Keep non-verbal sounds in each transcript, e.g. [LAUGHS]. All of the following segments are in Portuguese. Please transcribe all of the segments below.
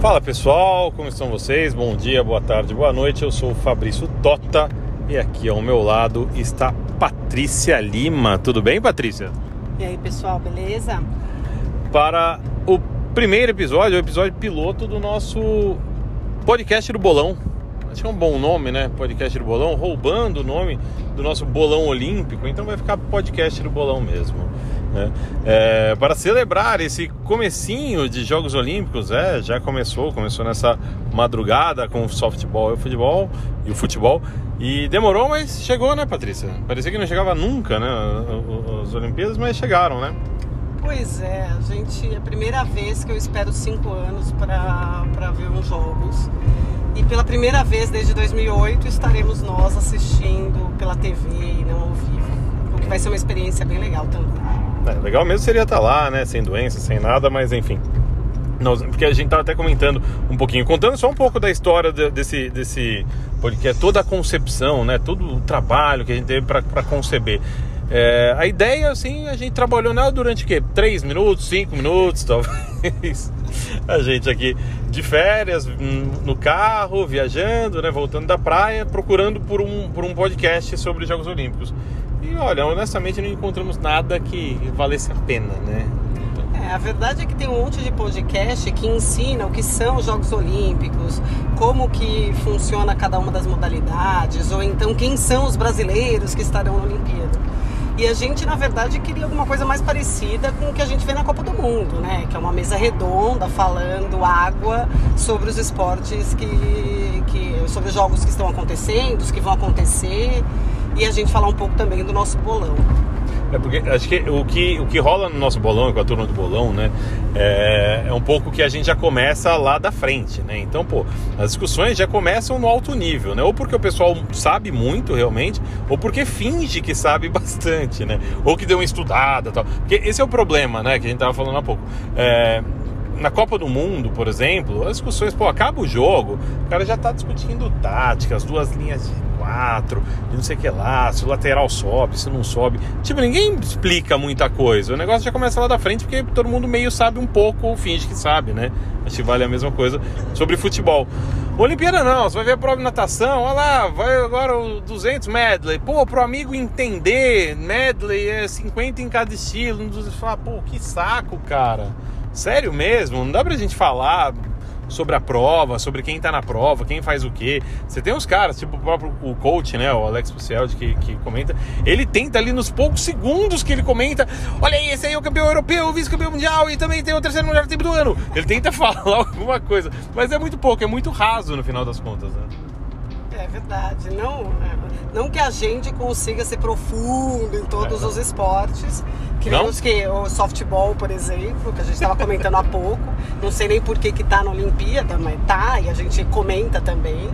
Fala pessoal, como estão vocês? Bom dia, boa tarde, boa noite. Eu sou o Fabrício Tota e aqui ao meu lado está Patrícia Lima. Tudo bem, Patrícia? E aí, pessoal, beleza? Para o primeiro episódio, o episódio piloto do nosso podcast do Bolão. Acho que é um bom nome, né? Podcast do Bolão, roubando o nome do nosso Bolão Olímpico, então vai ficar podcast do Bolão mesmo. Né? É, para celebrar esse comecinho de Jogos Olímpicos, é, já começou, começou nessa madrugada com o softball e o futebol e o futebol e demorou, mas chegou, né, Patrícia? Parecia que não chegava nunca, né, as Olimpíadas, mas chegaram, né? Pois é, gente é a primeira vez que eu espero cinco anos para ver uns jogos e pela primeira vez desde 2008 estaremos nós assistindo pela TV e não ao vivo, o que vai ser uma experiência bem legal também. É, legal mesmo seria estar tá lá, né? Sem doença, sem nada, mas enfim. Nós, porque a gente estava até comentando um pouquinho, contando só um pouco da história de, desse, desse porque é toda a concepção, né? Todo o trabalho que a gente teve para conceber. É, a ideia, assim, a gente trabalhou nela durante o quê? Três minutos, cinco minutos, [LAUGHS] talvez. A gente aqui de férias, no carro, viajando, né? Voltando da praia, procurando por um, por um podcast sobre os Jogos Olímpicos. E olha, honestamente não encontramos nada que valesse a pena, né? É, a verdade é que tem um monte de podcast que ensina o que são os Jogos Olímpicos, como que funciona cada uma das modalidades, ou então quem são os brasileiros que estarão na Olimpíada. E a gente, na verdade, queria alguma coisa mais parecida com o que a gente vê na Copa do Mundo, né? Que é uma mesa redonda falando água sobre os esportes que, que sobre os jogos que estão acontecendo, os que vão acontecer e a gente falar um pouco também do nosso bolão. É porque acho que o que, o que rola no nosso bolão, com a turma do bolão, né? É, é, um pouco que a gente já começa lá da frente, né? Então, pô, as discussões já começam no alto nível, né? Ou porque o pessoal sabe muito realmente, ou porque finge que sabe [LAUGHS] bastante, né? Ou que deu uma estudada tal. Porque esse é o problema, né? Que a gente tava falando há pouco. É, na Copa do Mundo, por exemplo, as discussões, pô, acaba o jogo, o cara já tá discutindo táticas, duas linhas de quatro, não sei o que lá, se o lateral sobe, se não sobe. Tipo, ninguém explica muita coisa. O negócio já começa lá da frente porque todo mundo meio sabe um pouco ou finge que sabe, né? Acho que vale a mesma coisa sobre futebol. Olimpíada não, você vai ver a prova de natação, olha lá, vai agora o 200 medley. Pô, pro amigo entender, medley é 50 em cada estilo. Você fala, pô, que saco, cara. Sério mesmo, não dá pra gente falar sobre a prova, sobre quem tá na prova, quem faz o quê. Você tem uns caras, tipo o próprio o coach, né, o Alex Pucieldi, que, que comenta, ele tenta ali nos poucos segundos que ele comenta, olha aí, esse aí é o campeão europeu, o vice-campeão mundial e também tem o terceiro melhor tempo do ano. Ele tenta [LAUGHS] falar alguma coisa, mas é muito pouco, é muito raso no final das contas, né? É verdade, não, é, não que a gente consiga ser profundo em todos é, os esportes, que nem os que o softball, por exemplo, que a gente estava comentando há pouco. Não sei nem por que que tá na Olimpíada, mas tá, e a gente comenta também.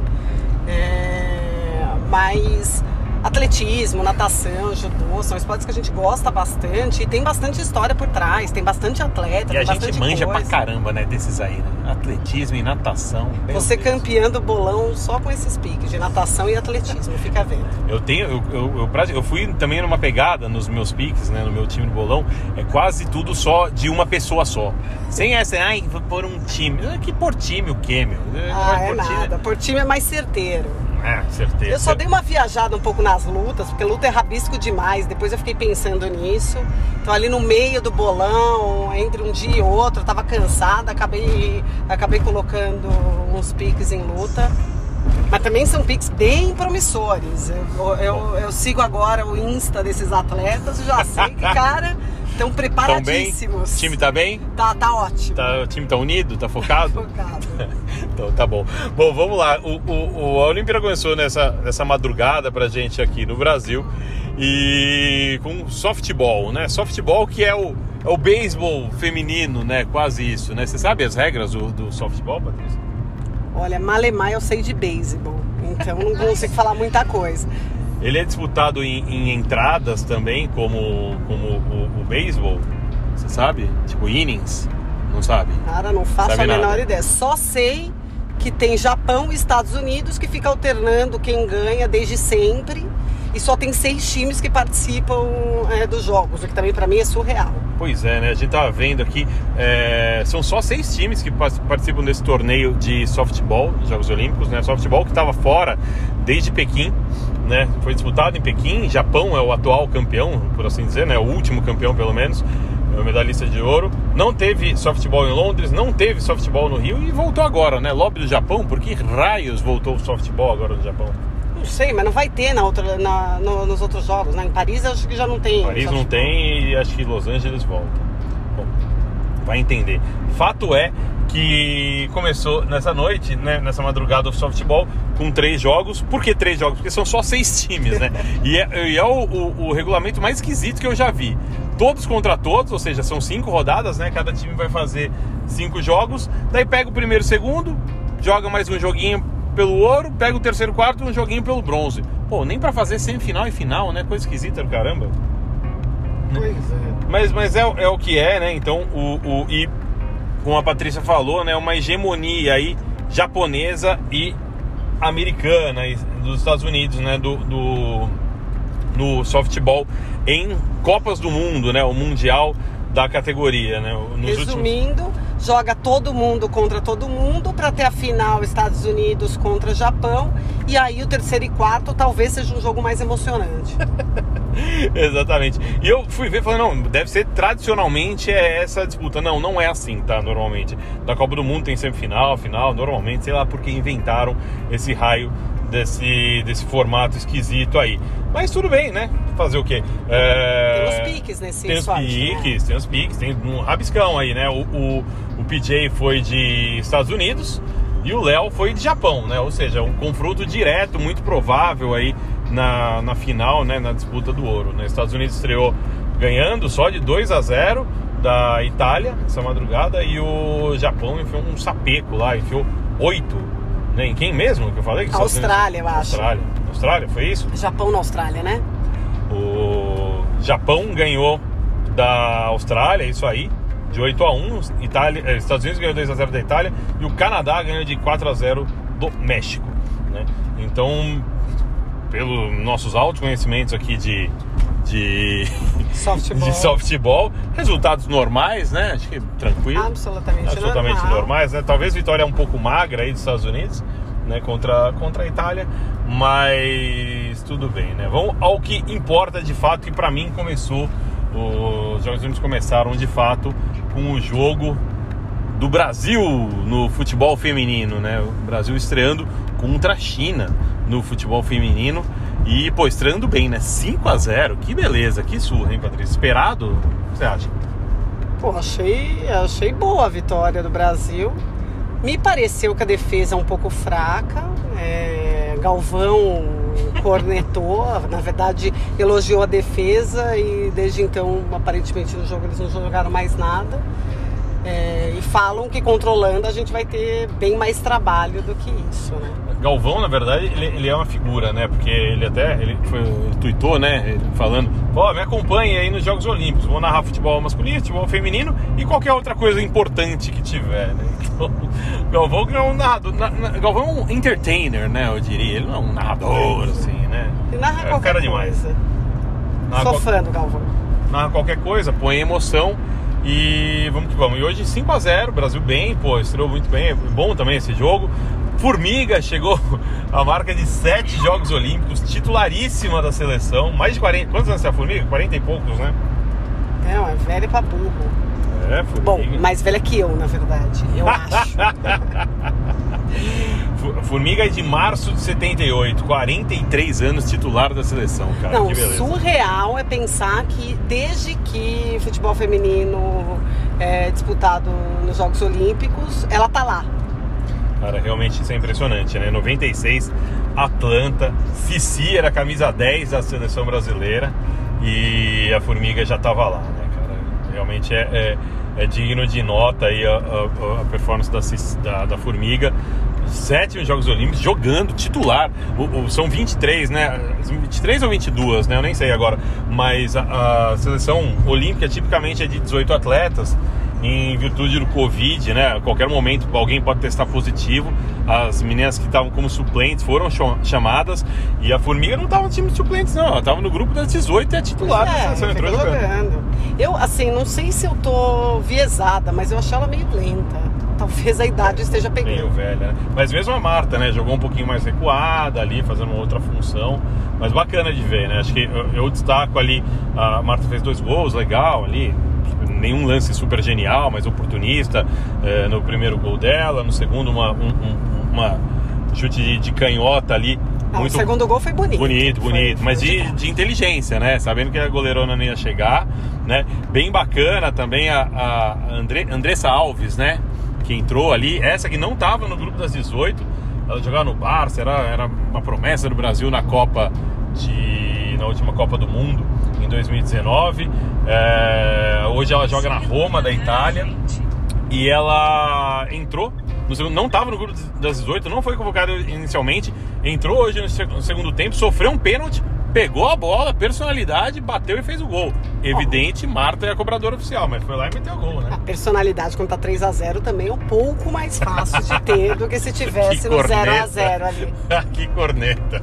É, mas atletismo, natação, judô, são esportes que a gente gosta bastante e tem bastante história por trás, tem bastante atleta. E a gente manja coisa. pra caramba, né, desses aí, né? Atletismo e natação. Você campeão do bolão só com esses piques de natação e atletismo, fica vendo. Eu tenho, eu, eu, eu, eu fui também numa pegada nos meus piques, né, no meu time do bolão, é quase tudo só de uma pessoa só. Sem essa, ai, vou pôr um time. Que por time o quê, meu? Ah, é, é nada. Time. Por time é mais certeiro. É, certeza. Eu só dei uma viajada um pouco nas lutas, porque luta é rabisco demais. Depois eu fiquei pensando nisso. Então ali no meio do bolão, entre um dia e outro, eu tava cansada, acabei, acabei colocando uns piques em luta. Mas também são piques bem promissores. Eu, eu, eu sigo agora o Insta desses atletas e já sei que, cara, [LAUGHS] estão preparadíssimos. O time tá bem? Tá, tá ótimo. Tá, o time tá unido? Tá focado? [LAUGHS] focado. [LAUGHS] então tá bom. Bom, vamos lá. O, o, a Olimpíada começou nessa, nessa madrugada pra gente aqui no Brasil e com softball, né? Softball que é o, é o beisebol feminino, né? Quase isso, né? Você sabe as regras do, do softball, Patrícia? Olha, malemar eu sei de beisebol, então não consigo falar muita coisa. Ele é disputado em, em entradas também, como, como o, o beisebol, você sabe? Tipo innings, não sabe? Cara, não faço sabe a menor nada. ideia. Só sei que tem Japão e Estados Unidos que fica alternando quem ganha desde sempre e só tem seis times que participam é, dos jogos, o que também para mim é surreal. Pois é, né? A gente tava vendo aqui, é, são só seis times que participam desse torneio de softball, dos Jogos Olímpicos, né? Softball que estava fora desde Pequim, né? Foi disputado em Pequim, Japão é o atual campeão, por assim dizer, né? O último campeão, pelo menos, é o medalhista de ouro. Não teve softball em Londres, não teve softball no Rio e voltou agora, né? Lobby do Japão, por que raios voltou o softball agora no Japão? Não sei, mas não vai ter na outra, na, no, nos outros jogos, né? Em Paris acho que já não tem. Paris não tem e acho que Los Angeles volta. Bom, vai entender. Fato é que começou nessa noite, né, nessa madrugada o softball, com três jogos. Por que três jogos? Porque são só seis times, né? e é, e é o, o, o, regulamento mais esquisito que eu já vi. Todos contra todos, ou seja, são cinco rodadas, né? Cada time vai fazer cinco jogos. Daí pega o primeiro e segundo, joga mais um joguinho pelo ouro, pega o terceiro quarto e um joguinho pelo bronze. Pô, nem para fazer semifinal e final, né? Coisa esquisita do caramba. Pois é. Mas, mas é, é o que é, né? Então, o, o, e como a Patrícia falou, né? Uma hegemonia aí japonesa e americana dos Estados Unidos, né? Do, do, no softball em Copas do Mundo, né? O Mundial da categoria, né? Nos Resumindo, últimos... joga todo mundo contra todo mundo para ter a final Estados Unidos contra Japão e aí o terceiro e quarto talvez seja um jogo mais emocionante. [LAUGHS] [LAUGHS] Exatamente. E eu fui ver, falei, não, deve ser tradicionalmente é essa disputa. Não, não é assim, tá? Normalmente. Da Copa do Mundo tem semifinal, final, normalmente, sei lá porque inventaram esse raio desse, desse formato esquisito aí. Mas tudo bem, né? Fazer o quê? É... Tem os piques nesse Tem os sorte, piques, né? tem os piques, tem um rabiscão aí, né? O, o, o PJ foi de Estados Unidos e o Léo foi de Japão, né? Ou seja, um confronto direto, muito provável aí na, na final, né? Na disputa do ouro. Né? Estados Unidos estreou ganhando só de 2 a 0 da Itália essa madrugada e o Japão enfiou um sapeco lá, enfiou 8 né? Em quem mesmo que eu falei? Que Austrália, eu acho. Austrália. Austrália, foi isso? Japão na Austrália, né? O Japão ganhou da Austrália, isso aí, de 8 a 1. Itália, eh, Estados Unidos ganhou 2 a 0 da Itália e o Canadá ganhou de 4 a 0 do México, né? Então, pelos nossos altos conhecimentos aqui de de softball. [LAUGHS] de softball. Resultados normais, né? Acho que tranquilo. Absolutamente, Absolutamente normal. normais, né? Talvez vitória um pouco magra aí dos Estados Unidos, né? Contra, contra a Itália, mas tudo bem, né? Vamos ao que importa de fato, que para mim começou, os Jogos Olímpicos começaram de fato com o jogo do Brasil no futebol feminino, né? O Brasil estreando contra a China no futebol feminino. E, pô, estreando bem, né? 5 a 0 que beleza, que surra, hein, Patrícia? Esperado, o que você acha? Pô, achei, achei boa a vitória do Brasil. Me pareceu que a defesa é um pouco fraca. É, Galvão cornetou, [LAUGHS] na verdade elogiou a defesa e desde então, aparentemente, no jogo eles não jogaram mais nada. É, e falam que controlando a gente vai ter bem mais trabalho do que isso, né? Galvão, na verdade, ele, ele, é uma figura, né? Porque ele até ele, foi, ele tweetou, né? Ele falando, ó, oh, me acompanhe aí nos Jogos Olímpicos. Vou narrar futebol masculino, futebol feminino e qualquer outra coisa importante que tiver, né? Então, [LAUGHS] Galvão é um narrador. Na, na, Galvão é um entertainer, né? Eu diria. Ele não é um narrador, assim, né? Ele narra é, qualquer cara demais. coisa. Narra Sou fã do Galvão. Narra qualquer coisa, põe emoção. E vamos que vamos. E hoje 5 a 0 Brasil bem, pô, estreou muito bem. É bom também esse jogo. Formiga chegou [LAUGHS] a marca de sete Jogos Olímpicos, titularíssima da seleção. Mais de 40. Quantos anos é a Formiga? 40 e poucos, né? Não, é velha pra burro. É, Formiga. Bom, mais velha que eu, na verdade. Eu acho. [LAUGHS] Formiga é de março de 78, 43 anos titular da seleção, cara. Não, surreal é pensar que desde que futebol feminino é disputado nos Jogos Olímpicos, ela tá lá. Cara, realmente isso é impressionante, né? 96, Atlanta, Cici era camisa 10 da seleção brasileira e a Formiga já estava lá, né, cara? Realmente é, é, é, digno de nota aí a, a, a performance da, da, da Formiga sete Jogos Olímpicos jogando titular. O, o, são 23, né? 23 ou 22, né? Eu nem sei agora. Mas a, a, seleção olímpica tipicamente é de 18 atletas em virtude do Covid, né? A qualquer momento alguém pode testar positivo. As meninas que estavam como suplentes foram chamadas e a Formiga não estava no time de suplentes, não. Ela estava no grupo das 18 e é titular. É, entrou jogando. Eu, assim, não sei se eu tô viesada, mas eu achei ela meio lenta. Talvez a idade esteja pegando. Meio velha, né? Mas mesmo a Marta, né? Jogou um pouquinho mais recuada ali, fazendo uma outra função. Mas bacana de ver, né? Acho que eu, eu destaco ali, a Marta fez dois gols, legal ali. Nenhum lance super genial, mas oportunista eh, no primeiro gol dela. No segundo, uma, um, um, uma chute de, de canhota ali. Ah, muito O segundo gol foi bonito. Bonito, Foi- bonito, foi mas de, trás. de inteligência, né? Sabendo que a goleirona não ia chegar, né? Bem bacana também a, a Andre, Andressa Alves, né? Que entrou ali, essa que não tava no grupo das 18, ela jogava no Barça, era, era uma promessa do Brasil na Copa de. na última Copa do Mundo em 2019. É, hoje ela joga na Roma da Itália. E ela entrou no segundo, não estava no grupo das 18, não foi convocada inicialmente, entrou hoje no seg- no segundo tempo, sofreu um pênalti, pegou a bola, personalidade, bateu e fez o gol. Evidente, Marta é a cobradora oficial, mas foi lá e meteu o gol, A né? personalidade quando tá 3x0 também é um pouco mais fácil de ter do que se [LAUGHS] tivesse Que no corneta. 0x0 ali. [LAUGHS] que corneta.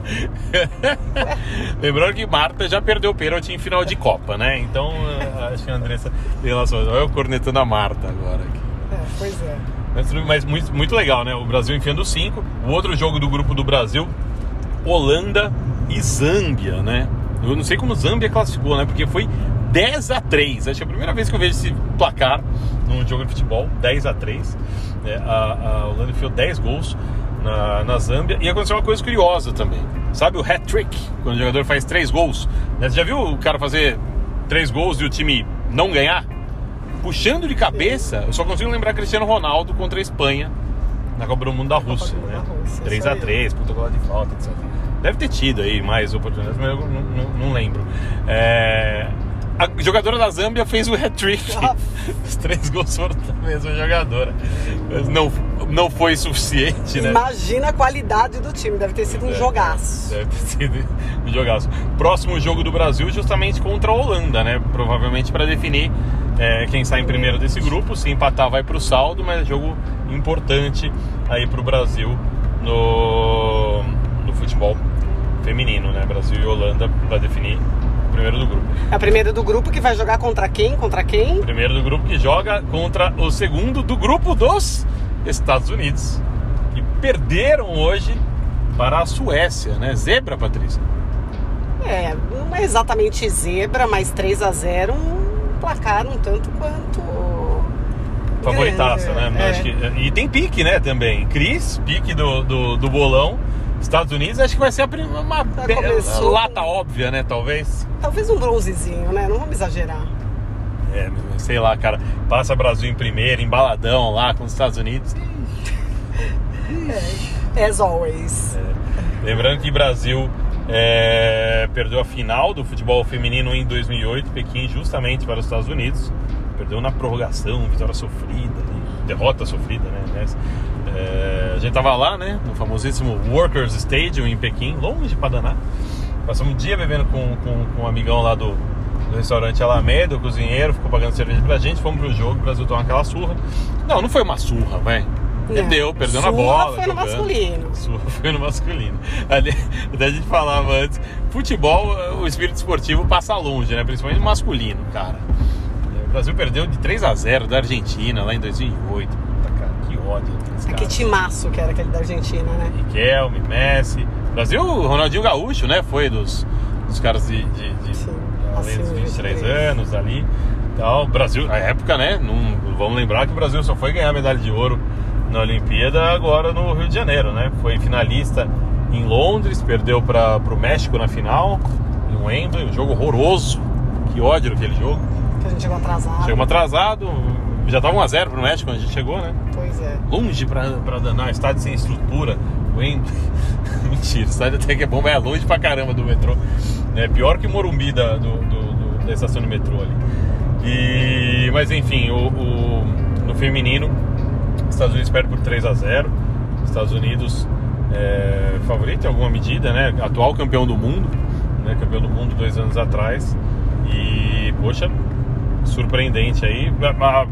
[LAUGHS] Lembrando que Marta já perdeu o pênalti em final de Copa, né? Então, eh, acho que a Andressa tem relação. Olha eu cornetando a Marta agora aqui. É, pois é. Mas, mas muito, muito legal, né? O Brasil enfiando 5. O outro jogo do grupo do Brasil, Holanda e Zâmbia, né? Eu não sei como Zâmbia classificou, né? Porque foi 10 a 3 Acho que é a primeira vez que eu vejo esse placar num jogo de futebol, 10 a 3 É, a, a Holanda enfiou 10 gols na, na Zâmbia. E aconteceu uma coisa curiosa também. Sabe o hat-trick? Quando o jogador faz 3 gols. Né? Você já viu o cara fazer 3 gols e o time não ganhar? Puxando de cabeça, eu só consigo lembrar Cristiano Ronaldo contra a Espanha na Copa do Mundo da Rússia, né? da Rússia, 3 isso a aí. 3 protocolo de falta, etc. Deve ter tido aí mais oportunidades, mas eu não, não- não lembro. É, A jogadora da Zâmbia fez o hat-trick. [LAUGHS] Ah. Os três gols foram da mesma jogadora. Mas não, não foi suficiente, né? Imagina a qualidade do time, deve ter sido um É, jogaço. Deve ter sido um jogaço. Próximo jogo do Brasil, justamente contra a Holanda, né? Provavelmente para definir é, quem sai em primeiro desse grupo. Se empatar, vai para o saldo, mas é jogo importante aí para o Brasil no, no futebol feminino, né? Brasil e Holanda para definir o primeiro do grupo. É a primeira do grupo que vai jogar contra quem? Contra quem? Primeiro do grupo que joga contra o segundo do grupo dos Estados Unidos. Que perderam hoje para a Suécia, né? Zebra, Patrícia. É, não é exatamente zebra, mas 3 a 0 um placar um tanto quanto. Favoritaça, grande, né? é. Acho que, e tem pique, né, também. Cris, pique do, do, do bolão. Estados Unidos, acho que vai ser uma começou lata óbvia, né? Talvez. Talvez um bronzezinho, né? Não vamos exagerar. É, sei lá, cara. Passa Brasil em primeiro, embaladão lá com os Estados Unidos. [LAUGHS] As always. Lembrando que Brasil é, perdeu a final do futebol feminino em 2008, Pequim, justamente para os Estados Unidos. Perdeu na prorrogação, vitória sofrida, derrota sofrida, né? É, a gente tava lá, né? No famosíssimo Workers Stadium em Pequim, longe para danar. Passamos um dia bebendo com, com, com um amigão lá do, do restaurante Alameda, o cozinheiro, ficou pagando cerveja pra gente, fomos pro jogo, o Brasil tomou aquela surra. Não, não foi uma surra, velho. Perdeu, perdeu na bola. foi no jogando. masculino. Surra [LAUGHS] foi no masculino. Ali, até a gente falava antes, futebol, o espírito esportivo passa longe, né? Principalmente no masculino, cara. O Brasil perdeu de 3 a 0 da Argentina lá em 2008. Puta, cara, que ódio daqueles Que timaço que era aquele da Argentina, né? Riquelme, Messi. Brasil, Ronaldinho Gaúcho, né? Foi dos, dos caras de, de, de Sim, além dos acima de 23 23. anos ali. Então, Brasil, na época, né? Não, vamos lembrar que o Brasil só foi ganhar medalha de ouro na Olimpíada agora no Rio de Janeiro, né? Foi finalista em Londres, perdeu para o México na final, em Wembley, um jogo horroroso. Que ódio aquele jogo. Que a gente chegou atrasado. Chegamos atrasado, já tava 1x0 pro México quando a gente chegou, né? Pois é. longe pra, pra danar, estádio sem estrutura. Wembley. [LAUGHS] Mentira, o estádio até que é bom, mas é longe pra caramba do metrô. É pior que o Morumbi da, do, do- do- da estação de metrô ali. E, mas enfim, o, o- no feminino, Estados Unidos perde por 3 a 0 Estados Unidos é, favorito em alguma medida, né? Atual campeão do mundo, né? Campeão do mundo dois anos atrás. E, poxa, surpreendente aí. A,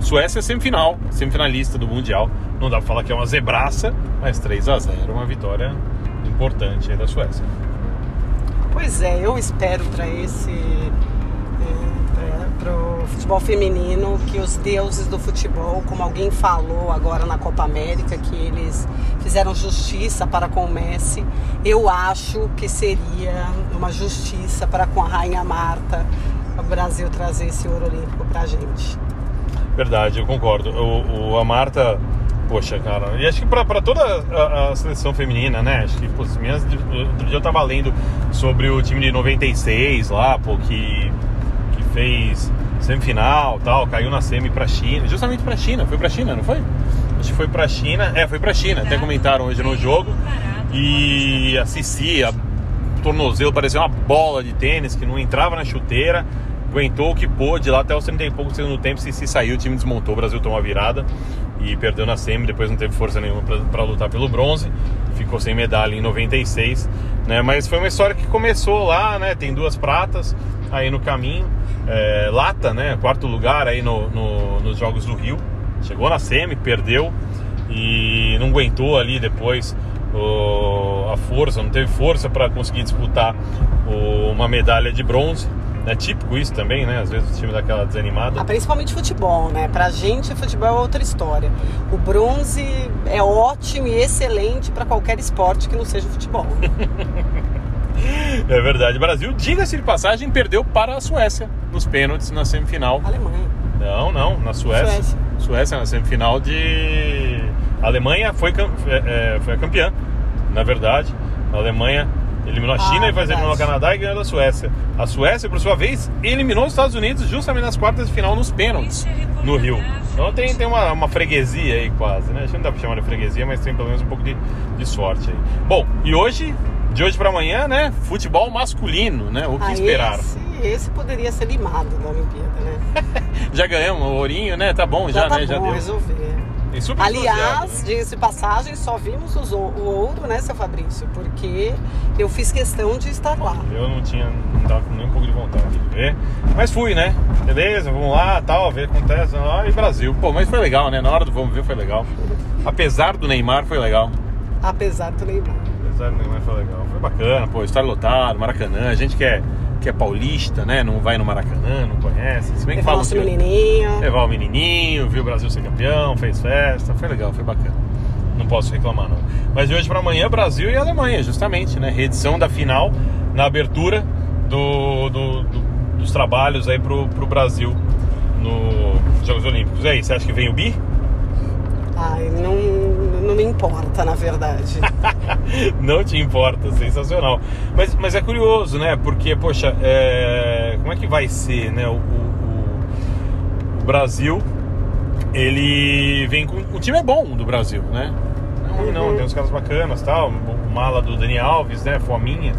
Suécia é semifinal, semifinalista do Mundial. Não dá pra falar que é uma zebraça, mas 3 a 0 uma vitória importante aí da Suécia. Pois é, eu espero para esse. Futebol feminino, que os deuses do futebol, como alguém falou agora na Copa América, que eles fizeram justiça para com o Messi, eu acho que seria uma justiça para com a Rainha Marta o Brasil trazer esse ouro olímpico pra gente. Verdade, eu concordo. O, o a Marta, poxa, cara, e acho que para toda a, a, seleção feminina, né? Acho que, pô, minhas, outro dia eu tava lendo sobre o time de 96 lá, pô, que, que fez semifinal tal, caiu na semi pra China, justamente pra China, foi pra China, não foi? Acho que foi pra China, é, foi pra China, até comentaram hoje no jogo. E a Cici, a tornozelo parecia uma bola de tênis que não entrava na chuteira aguentou o que pôde lá até os 30 e pouco do segundo tempo. Se saiu, o time desmontou, o Brasil tomou a virada e perdeu na semi. Depois não teve força nenhuma para lutar pelo bronze, ficou sem medalha em 96. Né? Mas foi uma história que começou lá, né? Tem duas pratas aí no caminho. É, lata, né? Quarto lugar aí no, no, nos Jogos do Rio. Chegou na semi, perdeu e não aguentou ali depois o, a força, não teve força para conseguir disputar o, uma medalha de bronze. É típico isso também, né? Às vezes o time dá aquela desanimada. Ah, principalmente futebol, né? Pra gente, futebol é outra história. O bronze é ótimo e excelente para qualquer esporte que não seja futebol. [LAUGHS] é verdade. O Brasil, diga-se de passagem, perdeu para a Suécia nos pênaltis na semifinal. Alemanha. Não, não, na Suécia. Suécia, Suécia na semifinal de. A Alemanha foi, é, é, foi a campeã, na verdade. A Alemanha Eliminou a China ah, e vai eliminar o Canadá e ganhou a Suécia. A Suécia, por sua vez, eliminou os Estados Unidos justamente nas quartas de final nos pênaltis no Rio. Então tem, tem uma, uma freguesia aí quase, né? A gente não dá pra chamar de freguesia, mas tem pelo menos um pouco de, de sorte aí. Bom, e hoje, de hoje para amanhã, né? Futebol masculino, né? O que ah, esperar? Esse, esse poderia ser limado na Olimpíada, né? [LAUGHS] já ganhamos o ourinho, né? Tá bom, já, já tá né? Bom, já deu. resolver. Aliás, diga-se de passagem, só vimos o ouro, né, seu Fabrício? Porque eu fiz questão de estar lá. Eu não tinha, não tava com nem um pouco de vontade de ver. Mas fui, né? Beleza, vamos lá, tal, ver o que acontece. Lá, e Brasil. Pô, mas foi legal, né? Na hora do vamos ver foi legal. Apesar do Neymar, foi legal. Apesar do Neymar. Apesar do Neymar, foi legal. Foi bacana, pô, estar lotado, Maracanã. A gente quer. É que é paulista, né? Não vai no Maracanã, não conhece. Se bem que falam que menininho. Levar o menininho, viu o Brasil ser campeão, fez festa, foi legal, foi bacana. Não posso reclamar não. Mas de hoje para amanhã Brasil e Alemanha, justamente, né? Reedição da final na abertura do, do, do, dos trabalhos aí pro, pro Brasil nos Jogos Olímpicos. E aí, você acha que vem o bi? Ai, não, importa, na verdade. [LAUGHS] não te importa, sensacional. Mas, mas é curioso, né? Porque, poxa, é... como é que vai ser, né? O, o, o, Brasil, ele vem com. O time é bom do Brasil, né? Não, uhum. não, tem uns caras bacanas tal. O mala do Dani Alves, né? Fominha,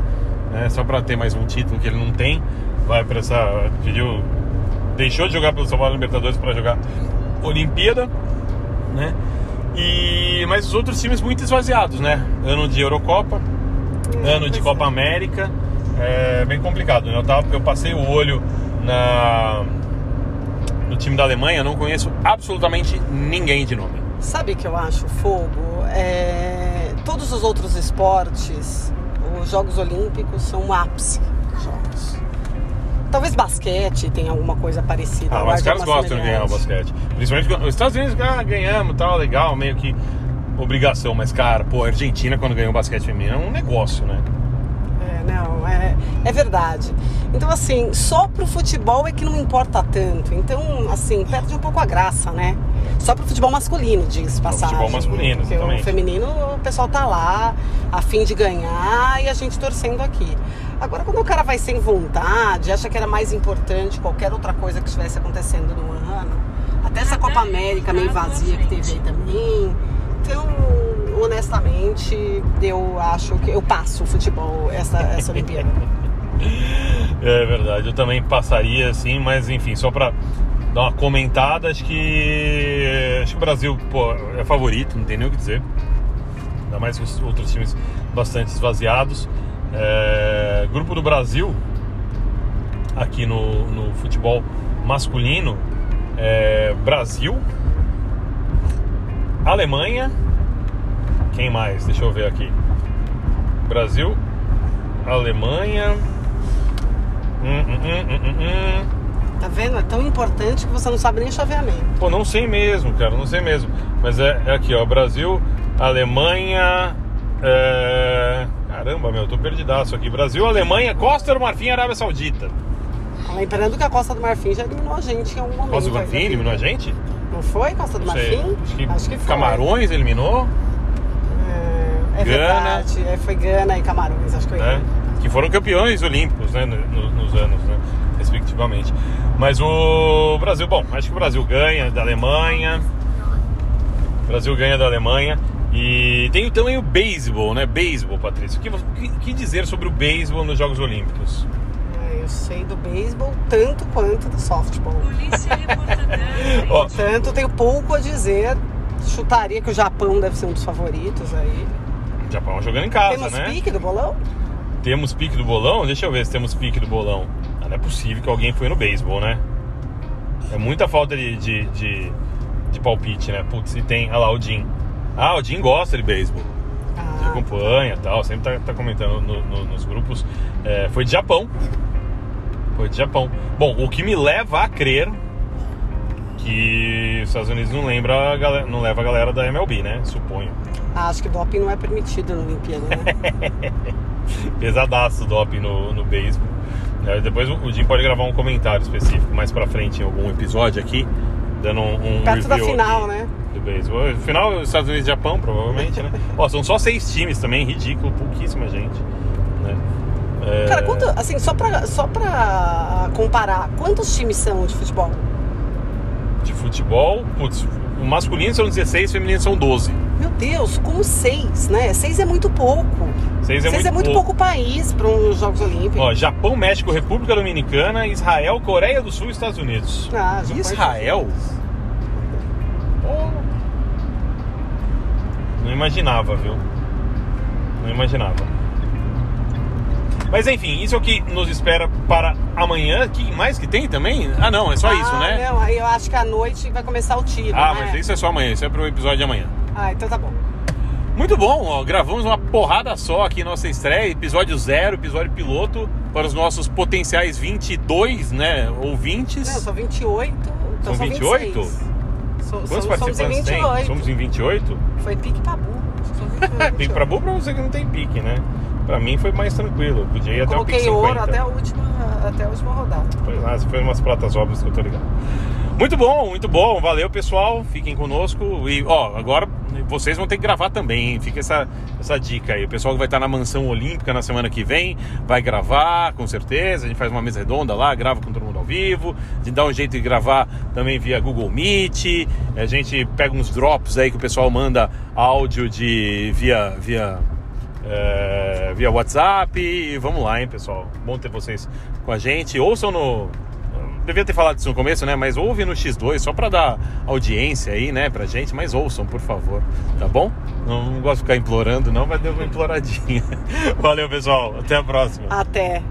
né? Só pra ter mais um título que ele não tem. Vai pra essa. Pediu. Deixou de jogar pelo São Paulo Libertadores para jogar Olimpíada né? E, mas os outros times muito esvaziados, né? Ano de Eurocopa, é, ano de Copa é. América, é bem complicado, né? Eu, tava, eu passei o olho na, no time da Alemanha, não conheço absolutamente ninguém de nome. Sabe que eu acho, Fogo? É, todos os outros esportes, os Jogos Olímpicos são um ápice. Talvez basquete tenha alguma coisa parecida. Ah, mas os caras gostam de ganhar o basquete. Principalmente os Estados Unidos ah, ganhamos, tal, legal, meio que obrigação. Mas, cara, pô, a Argentina quando ganhou o basquete feminino é um negócio, né? É, não, é, é verdade. Então, assim, só pro futebol é que não importa tanto. Então, assim, perde um pouco a graça, né? Só pro futebol masculino, diz passagem. Futebol masculino, exatamente. O feminino, o pessoal tá lá a fim de ganhar e a gente torcendo aqui. Agora, quando o cara vai sem vontade, acha que era mais importante qualquer outra coisa que estivesse acontecendo no ano, até essa Copa América meio vazia que teve aí também. Então, honestamente, eu acho que eu passo o futebol, essa, essa Olimpíada. [LAUGHS] É verdade, eu também passaria assim, mas enfim, só pra dar uma comentada, acho que acho que o Brasil pô, é favorito, não tem nem o que dizer. Ainda mais que os outros times bastante esvaziados. É, grupo do Brasil, aqui no, no futebol masculino, é, Brasil, Alemanha, quem mais? Deixa eu ver aqui. Brasil, Alemanha, hum, hum, hum, Tá vendo? É tão importante que você não sabe nem chaveamento. Pô, não sei mesmo, cara, não sei mesmo. Mas é, é aqui, ó, Brasil, Alemanha. É... Caramba, meu, tô perdidaço aqui. Brasil, Alemanha, Costa do Marfim Arábia Saudita. Lembrando que a Costa do Marfim já eliminou a gente em algum momento. Costa do Marfim eliminou a gente? Não foi Costa do. Marfim? Acho que, Acho que foi. Camarões eliminou, É, é Gana. verdade. É, foi Gana e Camarões, acho que foi. né? Que foram campeões olímpicos, né? no- no- nos anos, né? Respectivamente. Mas o Brasil, bom, acho que o Brasil ganha da Alemanha. O Brasil ganha da Alemanha. E tem também o beisebol, né? Beisebol, Patrícia. O que, o que- o dizer sobre o beisebol nos Jogos Olímpicos? É, Eu sei do beisebol tanto quanto do softball. [LAUGHS] Ó, Tanto tenho pouco a dizer. Chutaria que o Japão deve ser um dos favoritos aí. Japão jogando em casa, Temos né? pique do bolão? Temos pique do bolão? Deixa eu ver se temos pique do bolão. Ah, Não é possível que alguém foi no beisebol, né? É muita falta de, de, de, de palpite, né? Putz, e tem. Olha lá, o Jim. Ah, o Jim gosta de beisebol. Ele Ah, acompanha tal, sempre tá, tá comentando no- no- nos grupos. É, foi de Japão. Foi de Japão. Bom, o que me leva a crer que os Estados Unidos não lembra galera, não leva a galera da MLB, né? Suponho. ah, acho que doping não é permitido na Olimpíada, né? [LAUGHS] Pesadaço o doping no, no beisebol. É, depois o Jim pode gravar um comentário específico mais pra frente em algum episódio aqui, dando um, um Perto da final, aqui né? Beisebol. Final, os Estados Unidos e Japão, provavelmente, né? [LAUGHS] Ó, são só seis times também, ridículo, pouquíssima gente. Né? É, Cara, quanto, assim, só pra, só pra comparar, quantos times são de futebol? De futebol, putz, o masculino são 16, o feminino são 12. Meu Deus, como seis, né? Seis é muito pouco. Seis é seis muito é muito pouco. pouco país para uns Jogos Olímpicos. Ó, Japão, México, República Dominicana, Israel, Coreia do Sul e Estados Unidos. Ah, e Israel? Não imaginava, viu? Não imaginava. Mas enfim, isso é o que nos espera para amanhã. Que mais que tem também? Ah, não, é só Ah, isso, né? Não, eu acho que à noite vai começar o tiro. Ah, né? mas isso é só amanhã, isso é pro episódio de amanhã. Ah, então tá bom. Muito bom, ó, gravamos uma porrada só aqui nossa estreia, episódio zero, episódio piloto para os nossos potenciais 22, né, ouvintes. Não, são 28. Então São são 28? 26. So, Quantos somos, somos em participantes tem? 28. Somos em 28? Foi pique pra burro. São 28. Pique pra burro pra você que não tem pique, né? Pra mim foi mais tranquilo, podia ir até o pique Coloquei 50. ouro até a última, até a última rodada. Foi lá, fez umas pratas óbvias que eu tô ligado. Muito bom, muito bom. Valeu, pessoal. Fiquem conosco. E, ó, agora vocês vão ter que gravar também, hein? Fica essa, essa dica aí. O pessoal que vai estar na Mansão Olímpica na semana que vem vai gravar, com certeza. A gente faz uma mesa redonda lá, grava com todo mundo ao vivo. A gente dá um jeito de gravar também via Google Meet. A gente pega uns drops aí que o pessoal manda áudio de via. via é, via WhatsApp. E vamos lá, hein, pessoal. Bom ter vocês com a gente. Ouçam no. Devia ter falado isso no começo, né? Mas ouve no X2 só pra dar audiência aí, né, pra gente. Mas ouçam, por favor, tá bom? Não, não gosto de ficar implorando, não, mas deu uma imploradinha. [LAUGHS] Valeu, pessoal. Até a próxima. Até.